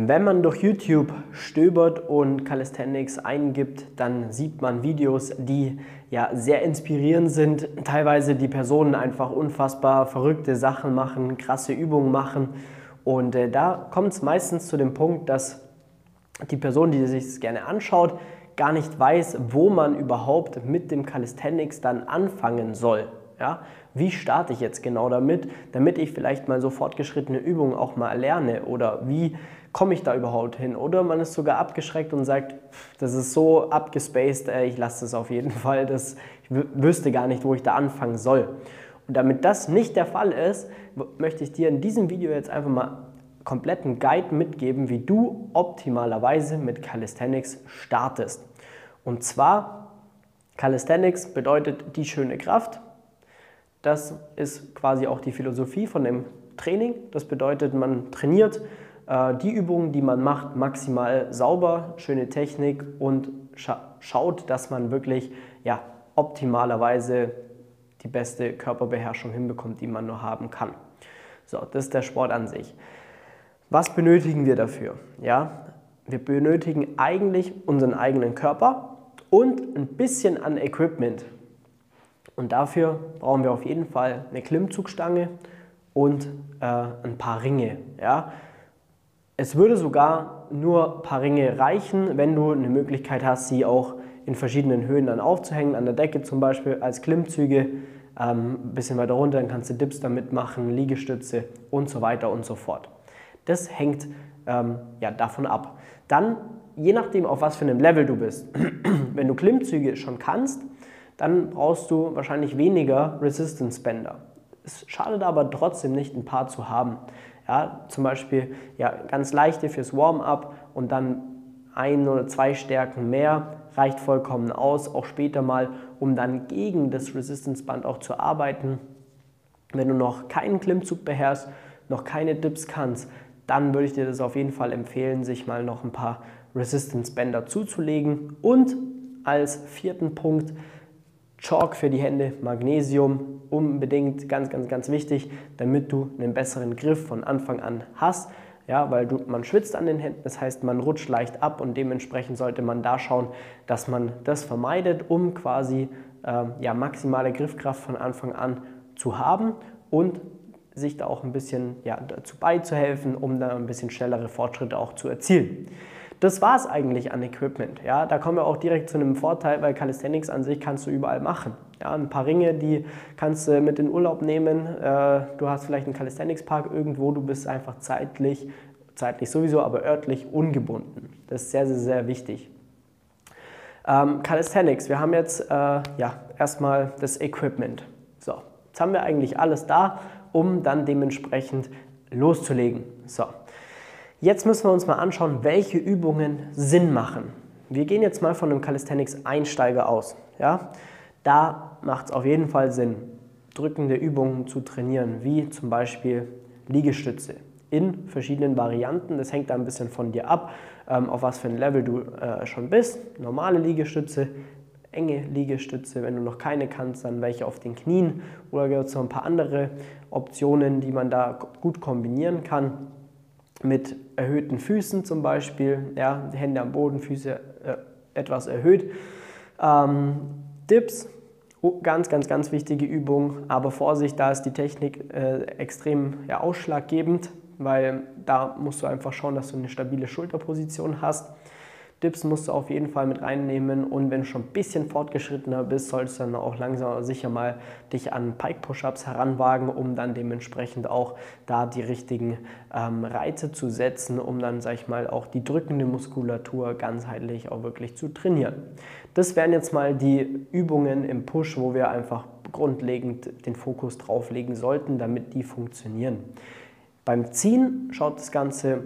Wenn man durch YouTube stöbert und Calisthenics eingibt, dann sieht man Videos, die ja sehr inspirierend sind. Teilweise die Personen einfach unfassbar verrückte Sachen machen, krasse Übungen machen. Und äh, da kommt es meistens zu dem Punkt, dass die Person, die sich das gerne anschaut, gar nicht weiß, wo man überhaupt mit dem Calisthenics dann anfangen soll. Ja? Wie starte ich jetzt genau damit, damit ich vielleicht mal so fortgeschrittene Übungen auch mal lerne oder wie komme ich da überhaupt hin? Oder man ist sogar abgeschreckt und sagt, das ist so abgespaced, äh, ich lasse das auf jeden Fall, das, ich wüsste gar nicht, wo ich da anfangen soll. Und damit das nicht der Fall ist, möchte ich dir in diesem Video jetzt einfach mal kompletten Guide mitgeben, wie du optimalerweise mit Calisthenics startest. Und zwar, Calisthenics bedeutet die schöne Kraft. Das ist quasi auch die Philosophie von dem Training. Das bedeutet, man trainiert die Übungen, die man macht, maximal sauber, schöne Technik und scha schaut, dass man wirklich ja, optimalerweise die beste Körperbeherrschung hinbekommt, die man nur haben kann. So, das ist der Sport an sich. Was benötigen wir dafür? Ja, wir benötigen eigentlich unseren eigenen Körper und ein bisschen an Equipment. Und dafür brauchen wir auf jeden Fall eine Klimmzugstange und äh, ein paar Ringe. Ja? Es würde sogar nur ein paar Ringe reichen, wenn du eine Möglichkeit hast, sie auch in verschiedenen Höhen dann aufzuhängen, an der Decke zum Beispiel als Klimmzüge, ähm, ein bisschen weiter runter, dann kannst du Dips damit machen, Liegestütze und so weiter und so fort. Das hängt ähm, ja, davon ab. Dann, je nachdem, auf was für einem Level du bist, wenn du Klimmzüge schon kannst, dann brauchst du wahrscheinlich weniger Resistance Bänder. Es schadet aber trotzdem nicht, ein paar zu haben. Ja, zum Beispiel ja, ganz leichte fürs Warm-up und dann ein oder zwei Stärken mehr reicht vollkommen aus, auch später mal, um dann gegen das Resistance-Band auch zu arbeiten. Wenn du noch keinen Klimmzug beherrschst, noch keine Dips kannst, dann würde ich dir das auf jeden Fall empfehlen, sich mal noch ein paar Resistance-Bänder zuzulegen. Und als vierten Punkt Chalk für die Hände, Magnesium, unbedingt ganz, ganz, ganz wichtig, damit du einen besseren Griff von Anfang an hast. Ja, weil du, man schwitzt an den Händen, das heißt, man rutscht leicht ab und dementsprechend sollte man da schauen, dass man das vermeidet, um quasi äh, ja, maximale Griffkraft von Anfang an zu haben und sich da auch ein bisschen ja, dazu beizuhelfen, um da ein bisschen schnellere Fortschritte auch zu erzielen. Das war es eigentlich an Equipment. Ja, da kommen wir auch direkt zu einem Vorteil, weil Calisthenics an sich kannst du überall machen. Ja, ein paar Ringe, die kannst du mit in Urlaub nehmen. Äh, du hast vielleicht einen Calisthenics-Park irgendwo, du bist einfach zeitlich, zeitlich sowieso, aber örtlich ungebunden. Das ist sehr, sehr, sehr wichtig. Ähm, Calisthenics, wir haben jetzt äh, ja, erstmal das Equipment. So, jetzt haben wir eigentlich alles da, um dann dementsprechend loszulegen. So, Jetzt müssen wir uns mal anschauen, welche Übungen Sinn machen. Wir gehen jetzt mal von einem Calisthenics-Einsteiger aus. Ja? Da macht es auf jeden Fall Sinn, drückende Übungen zu trainieren, wie zum Beispiel Liegestütze in verschiedenen Varianten. Das hängt da ein bisschen von dir ab, ähm, auf was für ein Level du äh, schon bist. Normale Liegestütze, enge Liegestütze, wenn du noch keine kannst, dann welche auf den Knien oder gibt es noch ein paar andere Optionen, die man da gut kombinieren kann mit erhöhten Füßen zum Beispiel, ja, Hände am Boden, Füße äh, etwas erhöht. Ähm, Dips, ganz, ganz, ganz wichtige Übung, aber Vorsicht, da ist die Technik äh, extrem ja, ausschlaggebend, weil da musst du einfach schauen, dass du eine stabile Schulterposition hast. Dips musst du auf jeden Fall mit reinnehmen und wenn du schon ein bisschen fortgeschrittener bist, solltest du dann auch langsam sicher mal dich an Pike Push-Ups heranwagen, um dann dementsprechend auch da die richtigen ähm, Reize zu setzen, um dann, sag ich mal, auch die drückende Muskulatur ganzheitlich auch wirklich zu trainieren. Das wären jetzt mal die Übungen im Push, wo wir einfach grundlegend den Fokus drauf legen sollten, damit die funktionieren. Beim Ziehen schaut das Ganze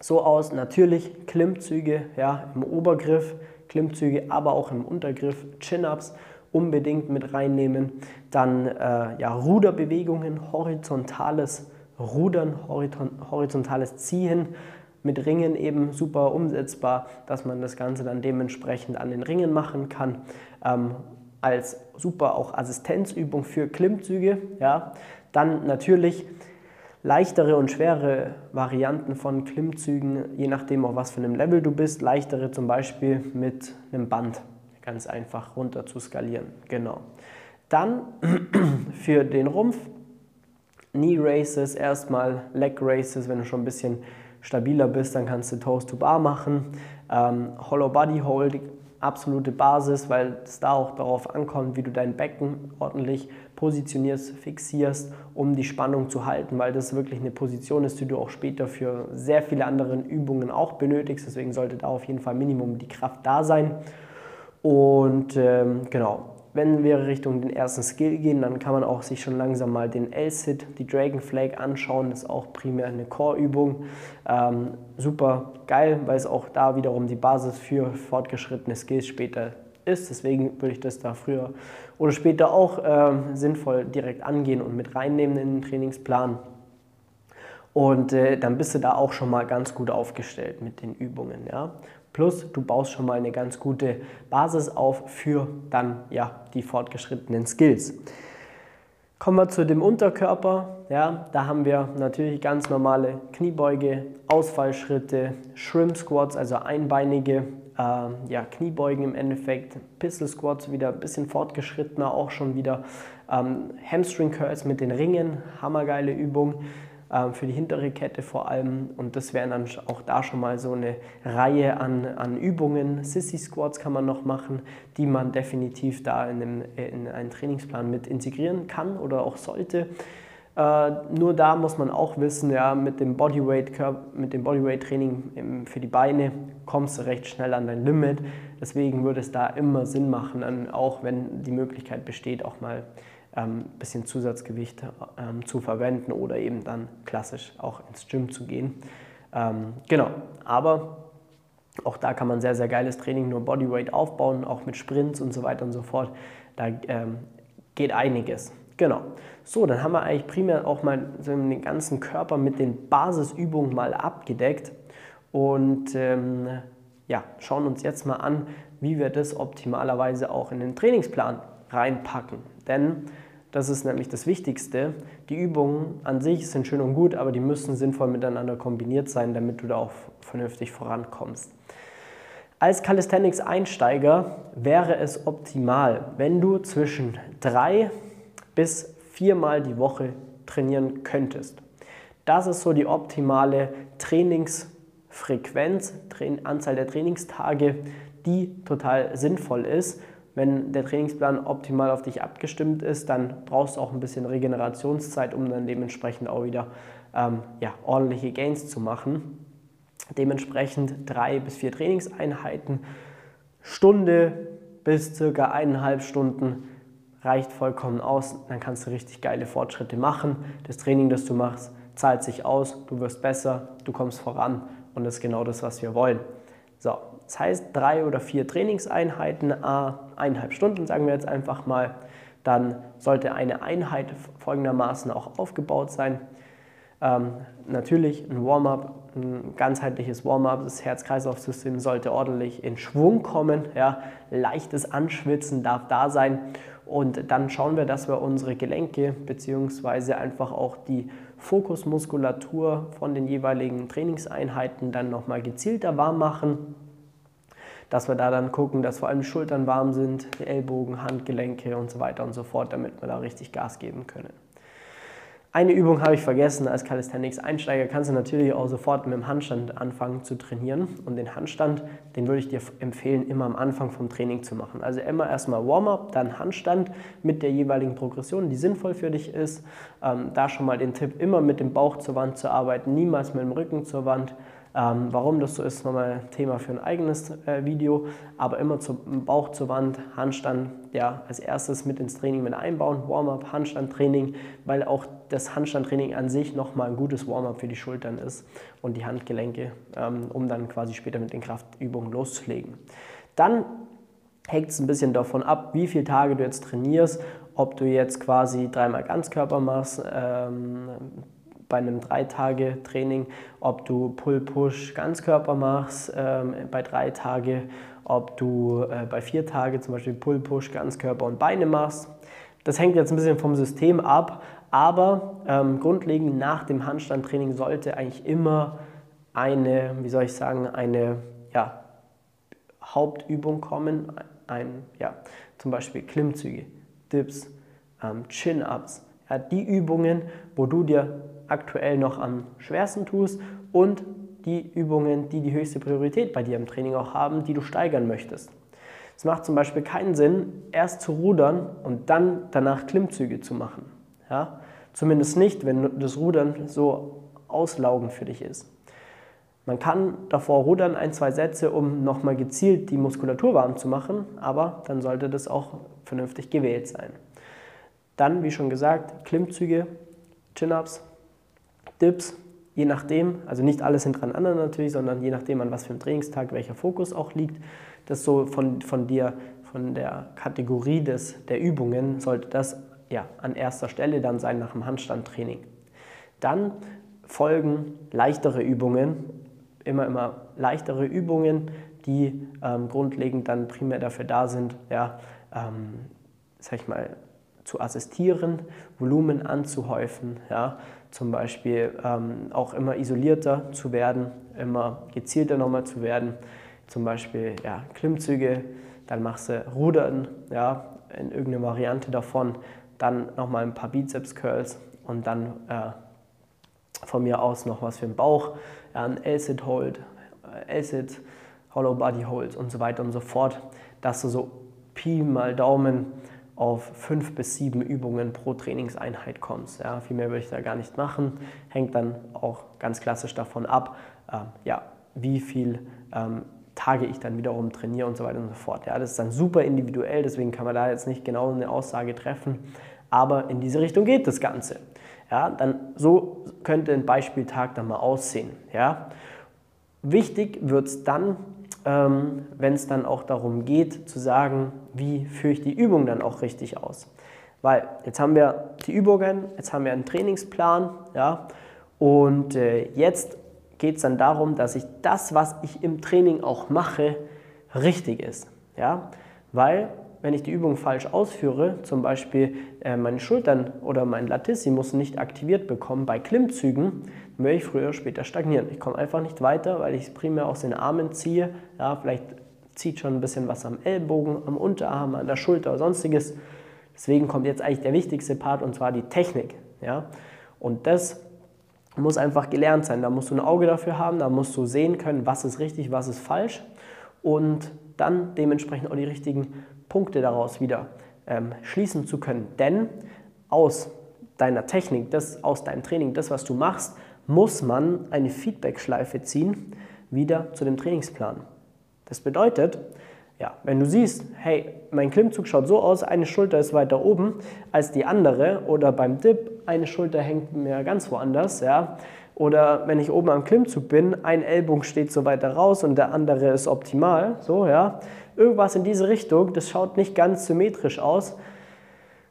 so aus. Natürlich Klimmzüge ja, im Obergriff, Klimmzüge, aber auch im Untergriff, Chin-Ups unbedingt mit reinnehmen. Dann äh, ja, Ruderbewegungen, horizontales Rudern, horizontales Ziehen mit Ringen eben super umsetzbar, dass man das Ganze dann dementsprechend an den Ringen machen kann. Ähm, als super auch Assistenzübung für Klimmzüge. Ja. Dann natürlich Leichtere und schwere Varianten von Klimmzügen, je nachdem auf was für einem Level du bist. Leichtere zum Beispiel mit einem Band, ganz einfach runter zu skalieren. Genau. Dann für den Rumpf Knee Races, erstmal Leg Races, wenn du schon ein bisschen stabiler bist, dann kannst du Toast to Bar machen. Ähm, Hollow Body Hold, absolute Basis, weil es da auch darauf ankommt, wie du dein Becken ordentlich positionierst, fixierst, um die Spannung zu halten, weil das wirklich eine Position ist, die du auch später für sehr viele andere Übungen auch benötigst. Deswegen sollte da auf jeden Fall Minimum die Kraft da sein. Und ähm, genau, wenn wir Richtung den ersten Skill gehen, dann kann man auch sich schon langsam mal den L-Sit, die Dragon Flag anschauen. Das ist auch primär eine Core-Übung. Ähm, super geil, weil es auch da wiederum die Basis für fortgeschrittene Skills später ist. Deswegen würde ich das da früher oder später auch ähm, sinnvoll direkt angehen und mit reinnehmen in den Trainingsplan. Und äh, dann bist du da auch schon mal ganz gut aufgestellt mit den Übungen. Ja? Plus du baust schon mal eine ganz gute Basis auf für dann ja die fortgeschrittenen Skills. Kommen wir zu dem Unterkörper. Ja, da haben wir natürlich ganz normale Kniebeuge, Ausfallschritte, Shrimp Squats, also einbeinige äh, ja, Kniebeugen im Endeffekt, Pistol Squats wieder ein bisschen fortgeschrittener, auch schon wieder ähm, Hamstring Curls mit den Ringen, hammergeile Übung. Ähm, für die hintere Kette vor allem. Und das wären dann auch da schon mal so eine Reihe an, an Übungen. Sissy Squats kann man noch machen, die man definitiv da in, einem, in einen Trainingsplan mit integrieren kann oder auch sollte. Äh, nur da muss man auch wissen, ja, mit dem Bodyweight, mit dem Bodyweight Training für die Beine kommst du recht schnell an dein Limit. Deswegen würde es da immer Sinn machen, dann auch wenn die Möglichkeit besteht, auch mal ein ähm, bisschen Zusatzgewicht ähm, zu verwenden oder eben dann klassisch auch ins Gym zu gehen. Ähm, genau, aber auch da kann man sehr, sehr geiles Training nur Bodyweight aufbauen, auch mit Sprints und so weiter und so fort. Da ähm, geht einiges. Genau. So, dann haben wir eigentlich primär auch mal den ganzen Körper mit den Basisübungen mal abgedeckt und ähm, ja, schauen uns jetzt mal an, wie wir das optimalerweise auch in den Trainingsplan reinpacken. Denn das ist nämlich das Wichtigste. Die Übungen an sich sind schön und gut, aber die müssen sinnvoll miteinander kombiniert sein, damit du da auch vernünftig vorankommst. Als Calisthenics-Einsteiger wäre es optimal, wenn du zwischen drei bis viermal die Woche trainieren könntest. Das ist so die optimale Trainingsfrequenz, Anzahl der Trainingstage, die total sinnvoll ist wenn der Trainingsplan optimal auf dich abgestimmt ist, dann brauchst du auch ein bisschen Regenerationszeit, um dann dementsprechend auch wieder ähm, ja, ordentliche Gains zu machen. Dementsprechend drei bis vier Trainingseinheiten, Stunde bis circa eineinhalb Stunden reicht vollkommen aus. Dann kannst du richtig geile Fortschritte machen. Das Training, das du machst, zahlt sich aus, du wirst besser, du kommst voran und das ist genau das, was wir wollen. So, das heißt, drei oder vier Trainingseinheiten, eineinhalb Stunden, sagen wir jetzt einfach mal. Dann sollte eine Einheit folgendermaßen auch aufgebaut sein. Ähm, natürlich ein Warm-up, ein ganzheitliches Warm-up. Das Herz-Kreislauf-System sollte ordentlich in Schwung kommen. Ja. Leichtes Anschwitzen darf da sein. Und dann schauen wir, dass wir unsere Gelenke bzw. einfach auch die Fokusmuskulatur von den jeweiligen Trainingseinheiten dann nochmal gezielter warm machen dass wir da dann gucken, dass vor allem Schultern warm sind, Ellbogen, Handgelenke und so weiter und so fort, damit wir da richtig Gas geben können. Eine Übung habe ich vergessen, als Calisthenics-Einsteiger kannst du natürlich auch sofort mit dem Handstand anfangen zu trainieren. Und den Handstand, den würde ich dir empfehlen, immer am Anfang vom Training zu machen. Also immer erstmal Warm-up, dann Handstand mit der jeweiligen Progression, die sinnvoll für dich ist. Ähm, da schon mal den Tipp, immer mit dem Bauch zur Wand zu arbeiten, niemals mit dem Rücken zur Wand. Ähm, warum das so ist, nochmal Thema für ein eigenes äh, Video, aber immer zum Bauch zur Wand, Handstand, ja, als erstes mit ins Training mit einbauen, Warm-up, Handstandtraining, weil auch das Handstandtraining an sich nochmal ein gutes Warm-up für die Schultern ist und die Handgelenke, ähm, um dann quasi später mit den Kraftübungen loszulegen. Dann hängt es ein bisschen davon ab, wie viele Tage du jetzt trainierst, ob du jetzt quasi dreimal Ganzkörper machst, ähm, bei einem Drei-Tage-Training, ob du Pull-Push Ganzkörper machst ähm, bei drei Tage, ob du äh, bei vier Tage zum Beispiel Pull-Push Ganzkörper und Beine machst. Das hängt jetzt ein bisschen vom System ab, Aber ähm, grundlegend nach dem Handstandtraining sollte eigentlich immer eine, wie soll ich sagen, eine ja, Hauptübung kommen. Ein, ja, zum Beispiel Klimmzüge, Dips, ähm, Chin-Ups. Ja, die Übungen, wo du dir aktuell noch am schwersten tust und die Übungen, die die höchste Priorität bei dir im Training auch haben, die du steigern möchtest. Es macht zum Beispiel keinen Sinn, erst zu rudern und dann danach Klimmzüge zu machen. Ja? Zumindest nicht, wenn das Rudern so auslaugend für dich ist. Man kann davor rudern, ein, zwei Sätze, um nochmal gezielt die Muskulatur warm zu machen, aber dann sollte das auch vernünftig gewählt sein. Dann, wie schon gesagt, Klimmzüge, Chin-Ups, Dips, je nachdem, also nicht alles hintereinander natürlich, sondern je nachdem, an was für einem Trainingstag welcher Fokus auch liegt, das so von, von dir, von der Kategorie des, der Übungen, sollte das ja, an erster Stelle dann sein nach dem Handstandtraining. Dann folgen leichtere Übungen, immer, immer leichtere Übungen, die ähm, grundlegend dann primär dafür da sind, ja, ähm, sag ich mal, zu assistieren, Volumen anzuhäufen, ja, zum Beispiel ähm, auch immer isolierter zu werden, immer gezielter nochmal zu werden, zum Beispiel ja, Klimmzüge, dann machst du Rudern, ja, in irgendeiner Variante davon, dann nochmal ein paar Bizeps-Curls und dann äh, von mir aus noch was für den Bauch, ja, ein L-Sit Hold, äh, L-Sit, Hollow Body Hold und so weiter und so fort, dass du so Pi mal Daumen auf fünf bis sieben Übungen pro Trainingseinheit kommst. Ja, viel mehr würde ich da gar nicht machen. Hängt dann auch ganz klassisch davon ab, äh, ja, wie viel ähm, Tage ich dann wiederum trainiere und so weiter und so fort. Ja, das ist dann super individuell, deswegen kann man da jetzt nicht genau eine Aussage treffen, aber in diese Richtung geht das Ganze. Ja, dann so könnte ein Beispieltag dann mal aussehen. Ja. Wichtig wird es dann, ähm, wenn es dann auch darum geht, zu sagen, wie führe ich die Übung dann auch richtig aus. Weil jetzt haben wir die Übungen, jetzt haben wir einen Trainingsplan, ja, und äh, jetzt geht es dann darum, dass ich das, was ich im Training auch mache, richtig ist. Ja? Weil wenn ich die Übung falsch ausführe, zum Beispiel äh, meine Schultern oder mein Latissimus nicht aktiviert bekommen bei Klimmzügen, dann werde ich früher oder später stagnieren. Ich komme einfach nicht weiter, weil ich es primär aus den Armen ziehe. Ja, vielleicht zieht schon ein bisschen was am Ellbogen, am Unterarm, an der Schulter oder sonstiges. Deswegen kommt jetzt eigentlich der wichtigste Part und zwar die Technik. Ja? Und das muss einfach gelernt sein. Da musst du ein Auge dafür haben, da musst du sehen können, was ist richtig, was ist falsch und dann dementsprechend auch die richtigen Punkte daraus wieder ähm, schließen zu können. Denn aus deiner Technik, das, aus deinem Training, das, was du machst, muss man eine Feedback-Schleife ziehen, wieder zu dem Trainingsplan. Das bedeutet, ja, wenn du siehst, hey, mein Klimmzug schaut so aus, eine Schulter ist weiter oben als die andere oder beim Dip, eine Schulter hängt mir ganz woanders, ja, oder wenn ich oben am Klimmzug bin, ein Ellbogen steht so weiter raus und der andere ist optimal, so, ja, irgendwas in diese Richtung, das schaut nicht ganz symmetrisch aus,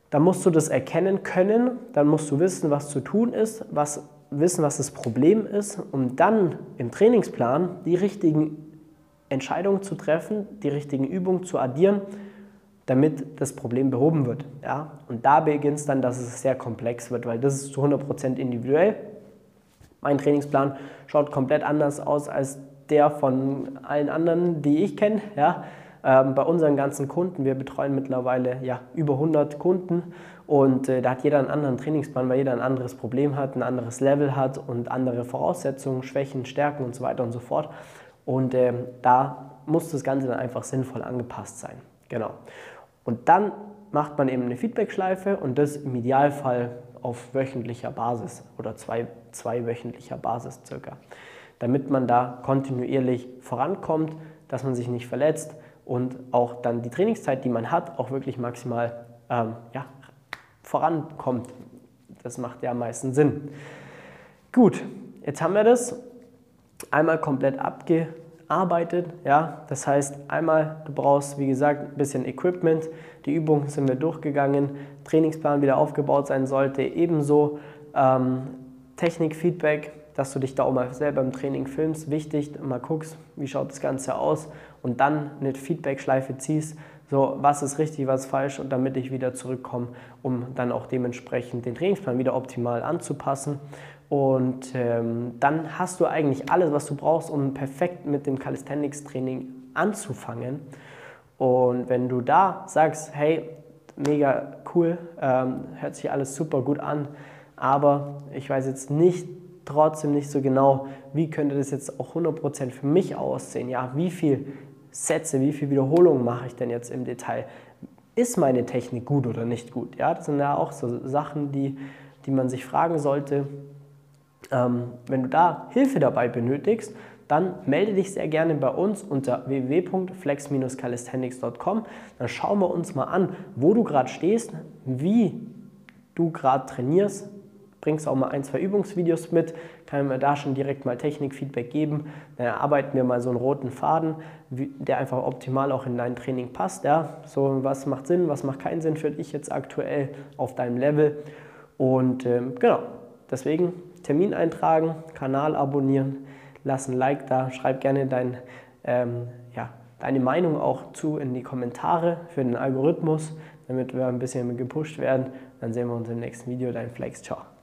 dann musst du das erkennen können, dann musst du wissen, was zu tun ist, was, wissen, was das Problem ist, um dann im Trainingsplan die richtigen Entscheidungen zu treffen, die richtigen Übungen zu addieren, damit das Problem behoben wird. Ja? Und da beginnt es dann, dass es sehr komplex wird, weil das ist zu 100% individuell. Mein Trainingsplan schaut komplett anders aus als der von allen anderen, die ich kenne. Ja? Ähm, bei unseren ganzen Kunden, wir betreuen mittlerweile ja, über 100 Kunden und äh, da hat jeder einen anderen Trainingsplan, weil jeder ein anderes Problem hat, ein anderes Level hat und andere Voraussetzungen, Schwächen, Stärken und so weiter und so fort. Und äh, da muss das Ganze dann einfach sinnvoll angepasst sein. Genau. Und dann macht man eben eine Feedback-Schleife und das im Idealfall auf wöchentlicher Basis oder zwei, zweiwöchentlicher Basis circa, damit man da kontinuierlich vorankommt, dass man sich nicht verletzt und auch dann die Trainingszeit, die man hat, auch wirklich maximal ähm, ja, vorankommt. Das macht ja am meisten Sinn. Gut, jetzt haben wir das einmal komplett abgearbeitet. Ja? Das heißt, einmal, du brauchst, wie gesagt, ein bisschen Equipment. Die Übungen sind wir durchgegangen. Trainingsplan wieder aufgebaut sein sollte. Ebenso ähm, Technik-Feedback, dass du dich da auch mal selber im Training filmst. Wichtig, mal guckst, wie schaut das Ganze aus und dann eine Feedback-Schleife ziehst so was ist richtig, was ist falsch und damit ich wieder zurückkomme, um dann auch dementsprechend den Trainingsplan wieder optimal anzupassen. Und ähm, dann hast du eigentlich alles, was du brauchst, um perfekt mit dem Calisthenics-Training anzufangen. Und wenn du da sagst, hey, mega cool, ähm, hört sich alles super gut an, aber ich weiß jetzt nicht, trotzdem nicht so genau, wie könnte das jetzt auch 100% für mich aussehen. Ja, wie viel Sätze, wie viel Wiederholungen mache ich denn jetzt im Detail? Ist meine Technik gut oder nicht gut? Ja, das sind ja auch so Sachen, die, die man sich fragen sollte. Ähm, wenn du da Hilfe dabei benötigst, dann melde dich sehr gerne bei uns unter www.flex-calisthenics.com. Dann schauen wir uns mal an, wo du gerade stehst, wie du gerade trainierst. Bringst auch mal ein, zwei Übungsvideos mit, kann mir da schon direkt mal Technikfeedback geben. Dann erarbeiten wir mal so einen roten Faden, der einfach optimal auch in dein Training passt. Ja? So, was macht Sinn, was macht keinen Sinn für dich jetzt aktuell auf deinem Level. Und ähm, genau, deswegen Termin eintragen, Kanal abonnieren lass ein Like da, schreib gerne dein, ähm, ja, deine Meinung auch zu in die Kommentare für den Algorithmus, damit wir ein bisschen gepusht werden. Dann sehen wir uns im nächsten Video. Dein Flex. Ciao.